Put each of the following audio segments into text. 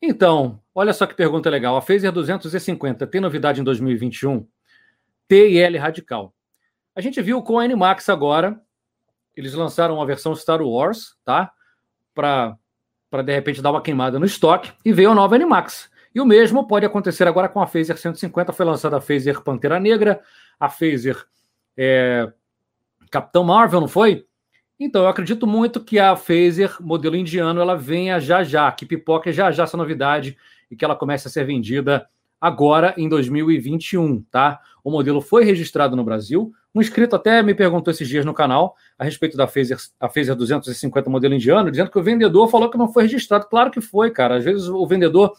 Então, olha só que pergunta legal. A Phaser 250 tem novidade em 2021? T e L radical. A gente viu com a Animax agora, eles lançaram uma versão Star Wars, tá? Para de repente dar uma queimada no estoque e veio a nova Animax. E o mesmo pode acontecer agora com a Phaser 150. Foi lançada a Phaser Pantera Negra, a Phaser é, Capitão Marvel, não foi? Então, eu acredito muito que a Phaser, modelo indiano, ela venha já já, que pipoca já já essa novidade e que ela comece a ser vendida agora em 2021, tá? O modelo foi registrado no Brasil. Um inscrito até me perguntou esses dias no canal a respeito da Phaser, a Phaser 250 modelo indiano, dizendo que o vendedor falou que não foi registrado. Claro que foi, cara. Às vezes o vendedor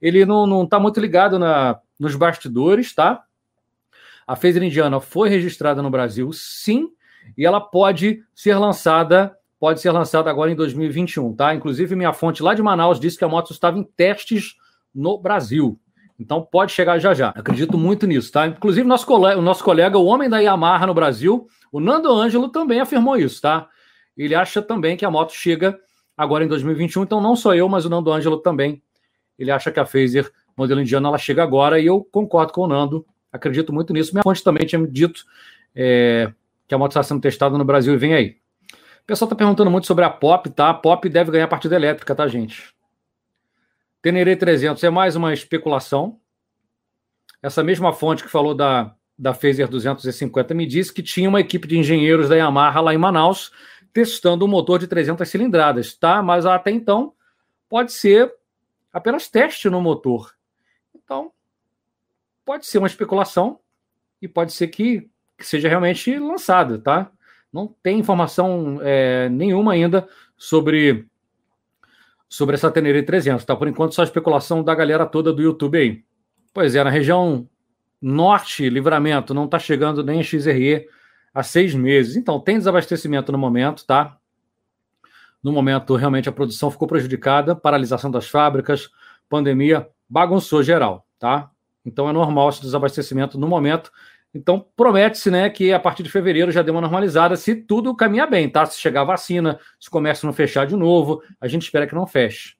ele não, não tá muito ligado na, nos bastidores, tá? A Phaser indiana foi registrada no Brasil, sim, e ela pode ser lançada, pode ser lançada agora em 2021, tá? Inclusive, minha fonte lá de Manaus disse que a moto estava em testes no Brasil. Então pode chegar já já. Acredito muito nisso, tá? Inclusive, nosso colega, o nosso colega, o homem da Yamaha no Brasil, o Nando Ângelo, também afirmou isso, tá? Ele acha também que a moto chega agora em 2021. Então, não só eu, mas o Nando Ângelo também. Ele acha que a Phaser modelo indiano ela chega agora e eu concordo com o Nando. Acredito muito nisso. Minha fonte também tinha me dito é, que a moto está sendo testada no Brasil e vem aí. O pessoal está perguntando muito sobre a Pop, tá? A Pop deve ganhar partida elétrica, tá, gente? Teneré 300 é mais uma especulação. Essa mesma fonte que falou da, da Phaser 250 me disse que tinha uma equipe de engenheiros da Yamaha lá em Manaus testando um motor de 300 cilindradas, tá? Mas até então pode ser apenas teste no motor. Então, pode ser uma especulação e pode ser que, que seja realmente lançada, tá? Não tem informação é, nenhuma ainda sobre sobre essa Teneré 300, tá? Por enquanto, só especulação da galera toda do YouTube aí. Pois é, na região norte, livramento, não está chegando nem a XRE há seis meses. Então, tem desabastecimento no momento, tá? No momento, realmente, a produção ficou prejudicada, paralisação das fábricas, pandemia, bagunçou geral, tá? Então, é normal esse desabastecimento no momento. Então, promete-se né, que a partir de fevereiro já dê uma normalizada, se tudo caminhar bem, tá? Se chegar a vacina, se o comércio não fechar de novo, a gente espera que não feche.